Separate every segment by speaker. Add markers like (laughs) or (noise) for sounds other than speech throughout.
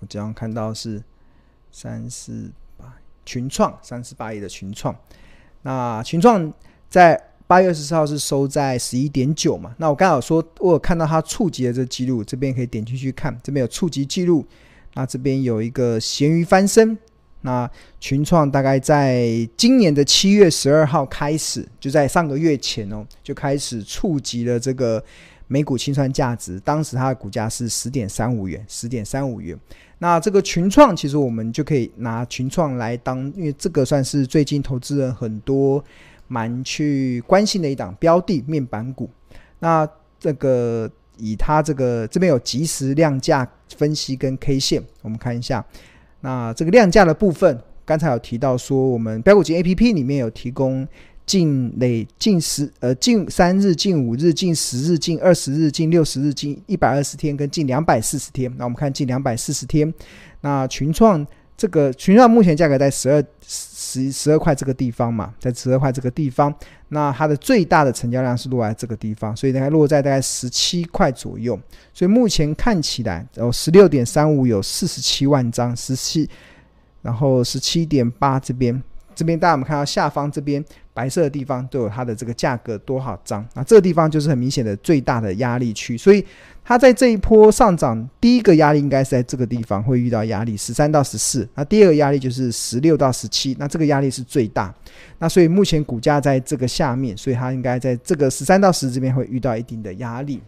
Speaker 1: 我这样看到是三四八群创三四八亿的群创，那群创在。八月二十四号是收在十一点九嘛？那我刚好说，我有看到它触及的这记录，这边可以点进去看，这边有触及记录。那这边有一个咸鱼翻身。那群创大概在今年的七月十二号开始，就在上个月前哦，就开始触及了这个每股清算价值。当时它的股价是十点三五元，十点三五元。那这个群创其实我们就可以拿群创来当，因为这个算是最近投资人很多。蛮去关心的一档标的面板股，那这个以它这个这边有即时量价分析跟 K 线，我们看一下。那这个量价的部分，刚才有提到说，我们标股金 A P P 里面有提供近累近十呃近三日、近五日、近十日、近二十日、近六十日、近一百二十天跟近两百四十天。那我们看近两百四十天，那群创。这个群创目前价格在十二十十二块这个地方嘛，在十二块这个地方，那它的最大的成交量是落在这个地方，所以大概落在大概十七块左右。所以目前看起来，哦，十六点三五有四十七万张，十七，然后十七点八这边，这边大家我们看到下方这边。白色的地方都有它的这个价格多少张，那这个地方就是很明显的最大的压力区，所以它在这一波上涨，第一个压力应该是在这个地方会遇到压力十三到十四，那第二个压力就是十六到十七，那这个压力是最大，那所以目前股价在这个下面，所以它应该在这个十三到十这边会遇到一定的压力，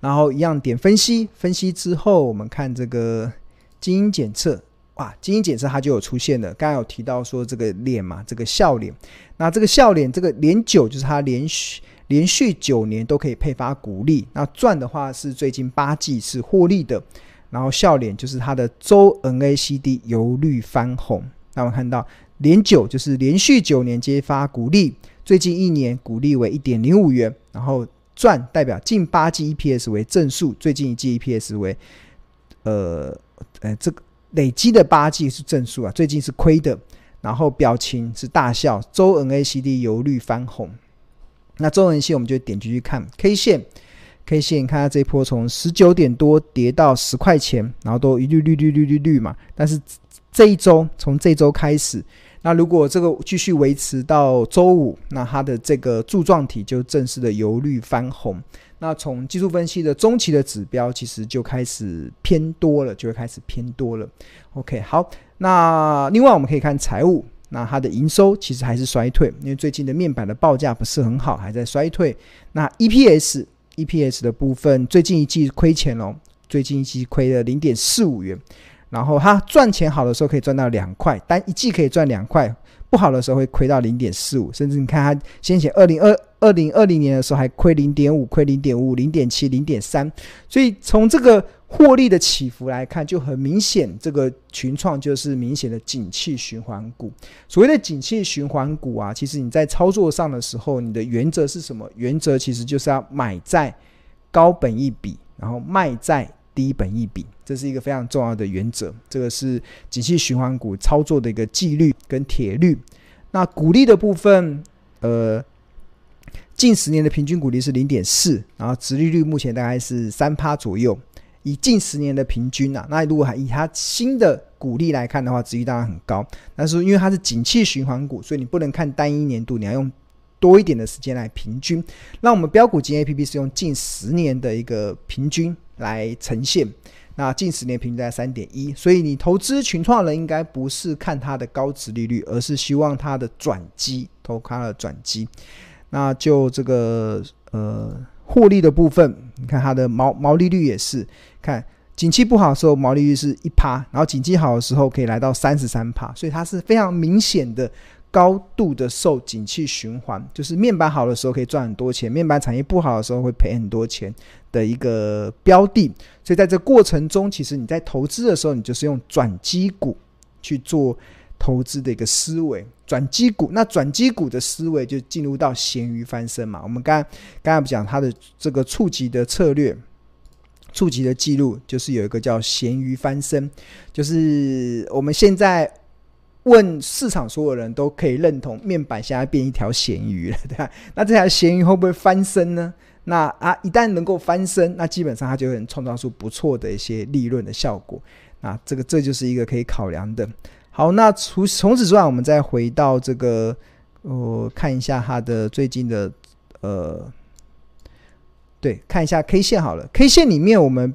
Speaker 1: 然后一样点分析，分析之后我们看这个基因检测。哇，基因检测它就有出现了。刚刚有提到说这个脸嘛，这个笑脸。那这个笑脸，这个连九就是它连续连续九年都可以配发股利。那赚的话是最近八季是获利的。然后笑脸就是它的周 NACD 由绿翻红。那我们看到连九就是连续九年接发股利，最近一年股利为一点零五元。然后赚代表近八季 EPS 为正数，最近一季 EPS 为呃呃这个。累积的八季是正数啊，最近是亏的。然后表情是大笑，周 NACD 由绿翻红。那周 N 线我们就点进去看 K 线，K 线看它这一波从十九点多跌到十块钱，然后都一绿绿绿绿绿绿嘛。但是这一周从这周开始，那如果这个继续维持到周五，那它的这个柱状体就正式的由绿翻红。那从技术分析的中期的指标，其实就开始偏多了，就会开始偏多了。OK，好，那另外我们可以看财务，那它的营收其实还是衰退，因为最近的面板的报价不是很好，还在衰退。那 EPS EPS 的部分，最近一季亏钱哦，最近一季亏了零点四五元，然后它赚钱好的时候可以赚到两块，但一季可以赚两块。不好的时候会亏到零点四五，甚至你看它先前二零二二零二零年的时候还亏零点五，亏零点五、零点七、零点三，所以从这个获利的起伏来看，就很明显，这个群创就是明显的景气循环股。所谓的景气循环股啊，其实你在操作上的时候，你的原则是什么？原则其实就是要买在高本一比，然后卖在。低本益比，这是一个非常重要的原则。这个是景气循环股操作的一个纪律跟铁律。那股利的部分，呃，近十年的平均股利是零点四，然后殖利率目前大概是三趴左右。以近十年的平均啊，那如果还以它新的股利来看的话，殖利率当然很高。但是因为它是景气循环股，所以你不能看单一年度，你要用多一点的时间来平均。那我们标股金 A P P 是用近十年的一个平均。来呈现，那近十年平均在三点一，所以你投资群创人应该不是看它的高值利率，而是希望它的转机，投它的转机。那就这个呃获利的部分，你看它的毛毛利率也是，看景气不好的时候毛利率是一趴，然后景气好的时候可以来到三十三趴，所以它是非常明显的。高度的受景气循环，就是面板好的时候可以赚很多钱，面板产业不好的时候会赔很多钱的一个标的。所以在这过程中，其实你在投资的时候，你就是用转机股去做投资的一个思维。转机股，那转机股的思维就进入到咸鱼翻身嘛。我们刚刚才不讲它的这个触及的策略，触及的记录就是有一个叫咸鱼翻身，就是我们现在。问市场所有人都可以认同，面板现在变一条咸鱼了，(laughs) 对吧？那这条咸鱼会不会翻身呢？那啊，一旦能够翻身，那基本上它就会创造出不错的一些利润的效果。那这个这就是一个可以考量的。好，那除除此之外，我们再回到这个，呃，看一下它的最近的，呃，对，看一下 K 线好了。K 线里面，我们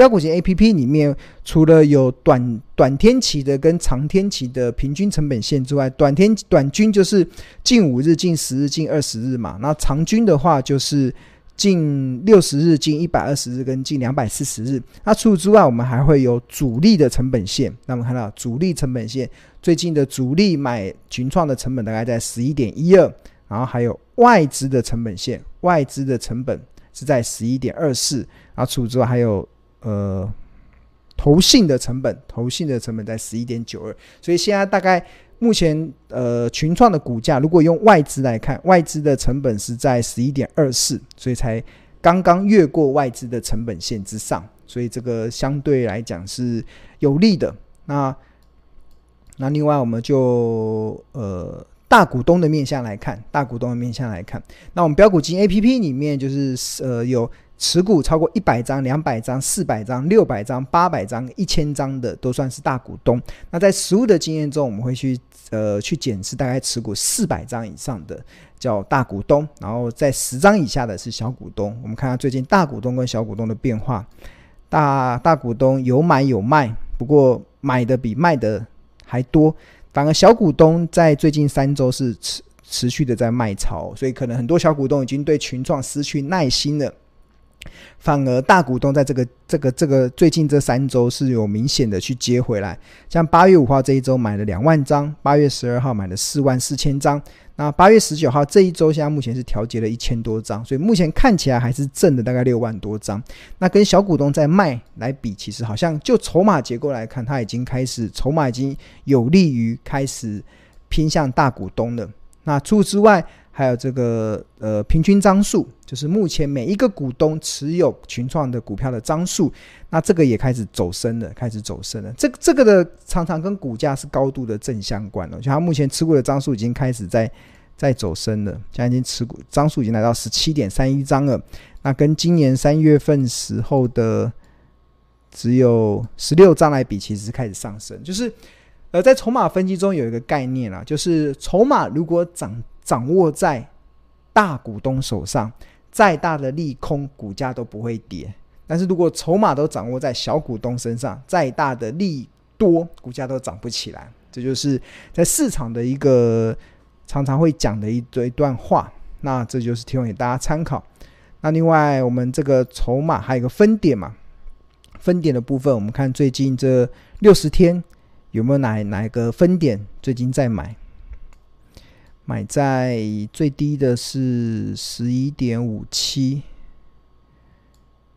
Speaker 1: 标股型 APP 里面，除了有短短天期的跟长天期的平均成本线之外，短天短均就是近五日、近十日、近二十日嘛。那长均的话就是。近六十日、近一百二十日跟近两百四十日。那除此之外，我们还会有主力的成本线。那我们看到主力成本线最近的主力买群创的成本大概在十一点一二，然后还有外资的成本线，外资的成本是在十一点二四。然后除此之外，还有呃投信的成本，投信的成本在十一点九二。所以现在大概。目前，呃，群创的股价如果用外资来看，外资的成本是在十一点二四，所以才刚刚越过外资的成本线之上，所以这个相对来讲是有利的。那那另外，我们就呃大股东的面向来看，大股东的面向来看，那我们标股金 APP 里面就是呃有。持股超过一百张、两百张、四百张、六百张、八百张、一千张的都算是大股东。那在实务的经验中，我们会去呃去检视大概持股四百张以上的叫大股东，然后在十张以下的是小股东。我们看看最近大股东跟小股东的变化。大大股东有买有卖，不过买的比卖的还多。反而小股东在最近三周是持持续的在卖超，所以可能很多小股东已经对群创失去耐心了。反而大股东在这个这个这个最近这三周是有明显的去接回来，像八月五号这一周买了两万张，八月十二号买了四万四千张，那八月十九号这一周现在目前是调节了一千多张，所以目前看起来还是挣的大概六万多张。那跟小股东在卖来比，其实好像就筹码结构来看，它已经开始筹码已经有利于开始偏向大股东了。那除此之外，还有这个呃平均张数，就是目前每一个股东持有群创的股票的张数，那这个也开始走升了，开始走升了。这这个的常常跟股价是高度的正相关了。就它目前持股的张数已经开始在在走升了，现在已经持股张数已经来到十七点三一张了。那跟今年三月份时候的只有十六张来比，其实是开始上升。就是呃在筹码分析中有一个概念啦，就是筹码如果涨。掌握在大股东手上，再大的利空，股价都不会跌。但是如果筹码都掌握在小股东身上，再大的利多，股价都涨不起来。这就是在市场的一个常常会讲的一堆段话。那这就是提供给大家参考。那另外，我们这个筹码还有一个分点嘛？分点的部分，我们看最近这六十天有没有哪哪一个分点最近在买？买在最低的是十一点五七，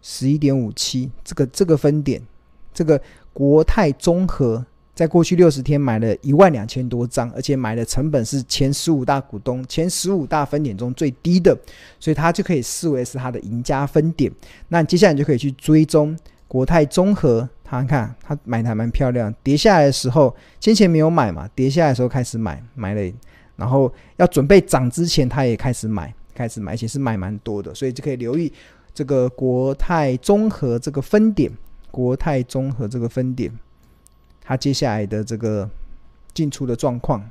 Speaker 1: 十一点五七，这个这个分点，这个国泰综合在过去六十天买了一万两千多张，而且买的成本是前十五大股东、前十五大分点中最低的，所以它就可以视为是它的赢家分点。那接下来你就可以去追踪国泰综合，它看它买的还蛮漂亮，跌下来的时候先前没有买嘛，跌下来的时候开始买，买了。然后要准备涨之前，他也开始买，开始买，而且是买蛮多的，所以就可以留意这个国泰综合这个分点，国泰综合这个分点，它接下来的这个进出的状况。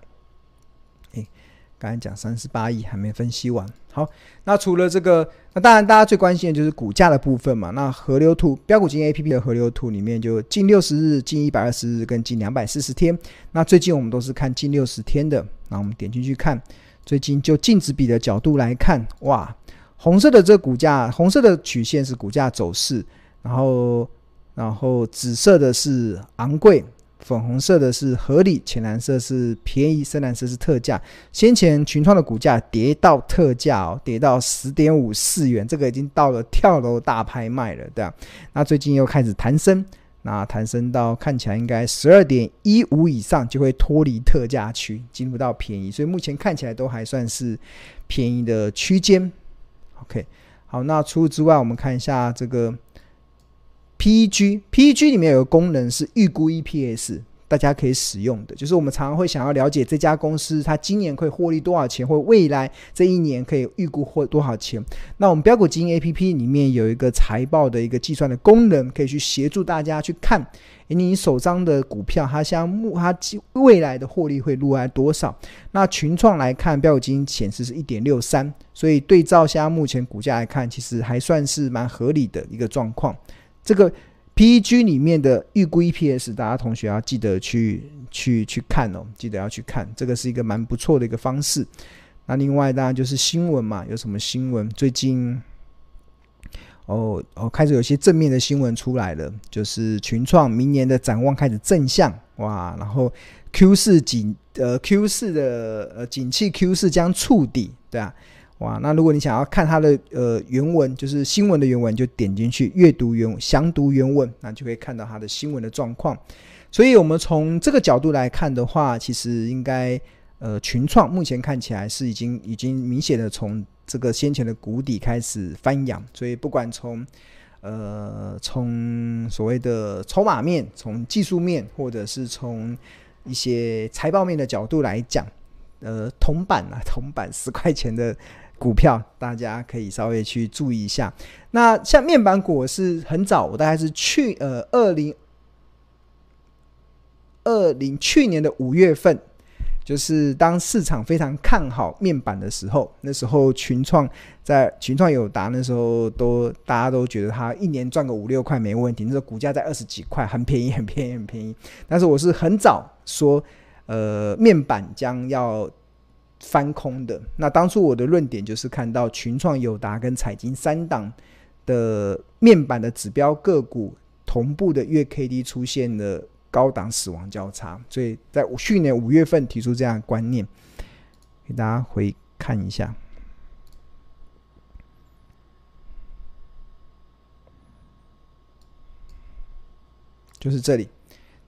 Speaker 1: 刚才讲三十八亿还没分析完，好，那除了这个，那当然大家最关心的就是股价的部分嘛。那河流图标股金 A P P 的河流图里面，就近六十日、近一百二十日跟近两百四十天。那最近我们都是看近六十天的，那我们点进去看，最近就净值比的角度来看，哇，红色的这股价，红色的曲线是股价走势，然后然后紫色的是昂贵。粉红色的是合理，浅蓝色是便宜，深蓝色是特价。先前群创的股价跌到特价哦，跌到十点五四元，这个已经到了跳楼大拍卖了，对吧？那最近又开始弹升，那弹升到看起来应该十二点一五以上就会脱离特价区，进入到便宜，所以目前看起来都还算是便宜的区间。OK，好，那除此之外，我们看一下这个。PEG，PEG 里面有个功能是预估 EPS，大家可以使用的，就是我们常常会想要了解这家公司它今年可以获利多少钱，或未来这一年可以预估获多少钱。那我们标股基金 APP 里面有一个财报的一个计算的功能，可以去协助大家去看，你手上的股票它项目它未来的获利会落在多少。那群创来看，标股基金显示是一点六三，所以对照现在目前股价来看，其实还算是蛮合理的一个状况。这个。PEG 里面的预估 EPS，大家同学要记得去去去看哦，记得要去看，这个是一个蛮不错的一个方式。那另外当然就是新闻嘛，有什么新闻？最近哦哦，开始有些正面的新闻出来了，就是群创明年的展望开始正向哇，然后 Q 四景呃 Q 四的呃景气 Q 四将触底，对啊。哇，那如果你想要看它的呃原文，就是新闻的原文，就点进去阅读原，详读原文，那就可以看到它的新闻的状况。所以，我们从这个角度来看的话，其实应该呃群创目前看起来是已经已经明显的从这个先前的谷底开始翻扬。所以，不管从呃从所谓的筹码面、从技术面，或者是从一些财报面的角度来讲，呃铜板啊铜板十块钱的。股票大家可以稍微去注意一下。那像面板股是很早，我大概是去呃二零二零去年的五月份，就是当市场非常看好面板的时候，那时候群创在群创友达那时候都大家都觉得它一年赚个五六块没问题，那时候股价在二十几块，很便宜，很便宜，很便宜。但是我是很早说，呃，面板将要。翻空的。那当初我的论点就是看到群创、友达跟彩晶三档的面板的指标个股同步的月 K D 出现了高档死亡交叉，所以在去年五月份提出这样观念，给大家回看一下，就是这里，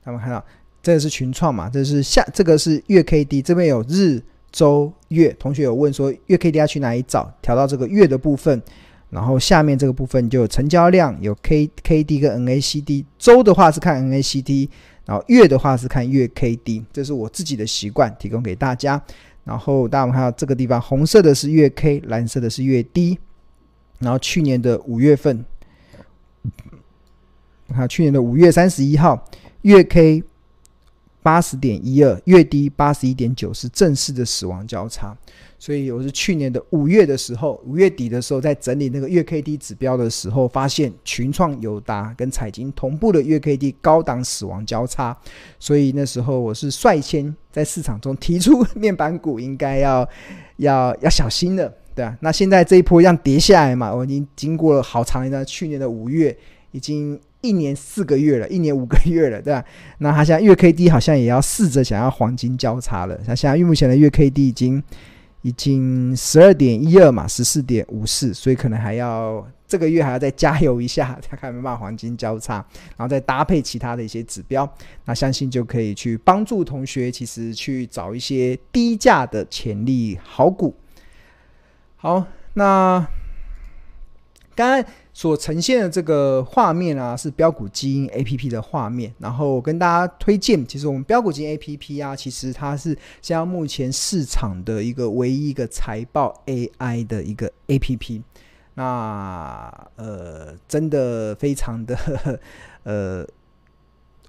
Speaker 1: 他们看到这个是群创嘛，这是下这个是月 K D，这边有日。周月，同学有问说月 K D 要去哪里找？调到这个月的部分，然后下面这个部分就有成交量，有 K K D 跟 N A C D。周的话是看 N A C D，然后月的话是看月 K D。这是我自己的习惯，提供给大家。然后大家看到这个地方，红色的是月 K，蓝色的是月 D。然后去年的五月份，看去年的五月三十一号，月 K。八十点一二，月低八十一点九，是正式的死亡交叉。所以我是去年的五月的时候，五月底的时候，在整理那个月 K D 指标的时候，发现群创、友达跟彩晶同步的月 K D 高档死亡交叉。所以那时候我是率先在市场中提出，面板股应该要要要小心的，对啊。那现在这一波要跌下来嘛，我已经经过了好长一段，去年的五月已经。一年四个月了，一年五个月了，对吧？那他现在月 K D 好像也要试着想要黄金交叉了。他现在目前的月 K D 已经已经十二点一二嘛，十四点五四，所以可能还要这个月还要再加油一下，(laughs) 看看有没有黄金交叉，然后再搭配其他的一些指标，那相信就可以去帮助同学，其实去找一些低价的潜力好股。好，那刚才。所呈现的这个画面啊，是标股基因 APP 的画面。然后我跟大家推荐，其实我们标股基因 APP 啊，其实它是现在目前市场的一个唯一一个财报 AI 的一个 APP。那呃，真的非常的 (laughs) 呃。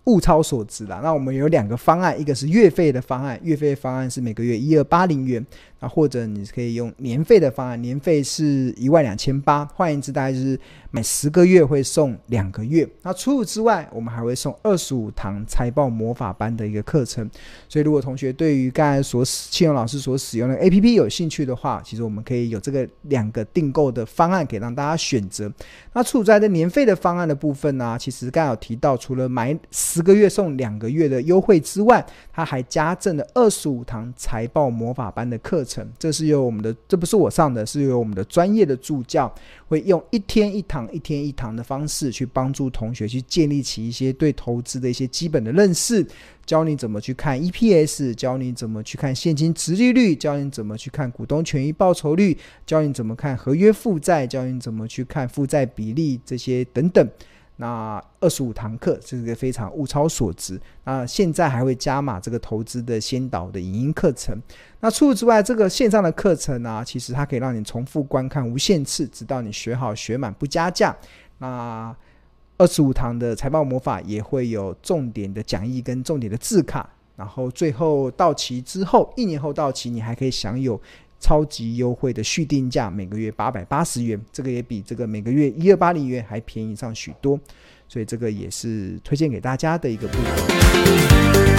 Speaker 1: 物超所值啦。那我们有两个方案，一个是月费的方案，月费方案是每个月一二八零元，那或者你可以用年费的方案，年费是一万两千八，换言之，大概就是每十个月会送两个月。那除此之外，我们还会送二十五堂财报魔法班的一个课程。所以，如果同学对于刚才所使用老师所使用的 APP 有兴趣的话，其实我们可以有这个两个订购的方案，可以让大家选择。那除此之外的年费的方案的部分呢、其实刚才有提到，除了买十个月送两个月的优惠之外，他还加赠了二十五堂财报魔法班的课程。这是由我们的，这不是我上的，是由我们的专业的助教会用一天一堂、一天一堂的方式去帮助同学去建立起一些对投资的一些基本的认识，教你怎么去看 EPS，教你怎么去看现金殖利率，教你怎么去看股东权益报酬率，教你怎么看合约负债，教你怎么去看负债比例这些等等。那二十五堂课，这是个非常物超所值。那现在还会加码这个投资的先导的影音课程。那除此之外，这个线上的课程呢、其实它可以让你重复观看无限次，直到你学好学满不加价。那二十五堂的财报魔法也会有重点的讲义跟重点的字卡。然后最后到期之后，一年后到期，你还可以享有超级优惠的续订价，每个月八百八十元，这个也比这个每个月一二八零元还便宜上许多，所以这个也是推荐给大家的一个部分。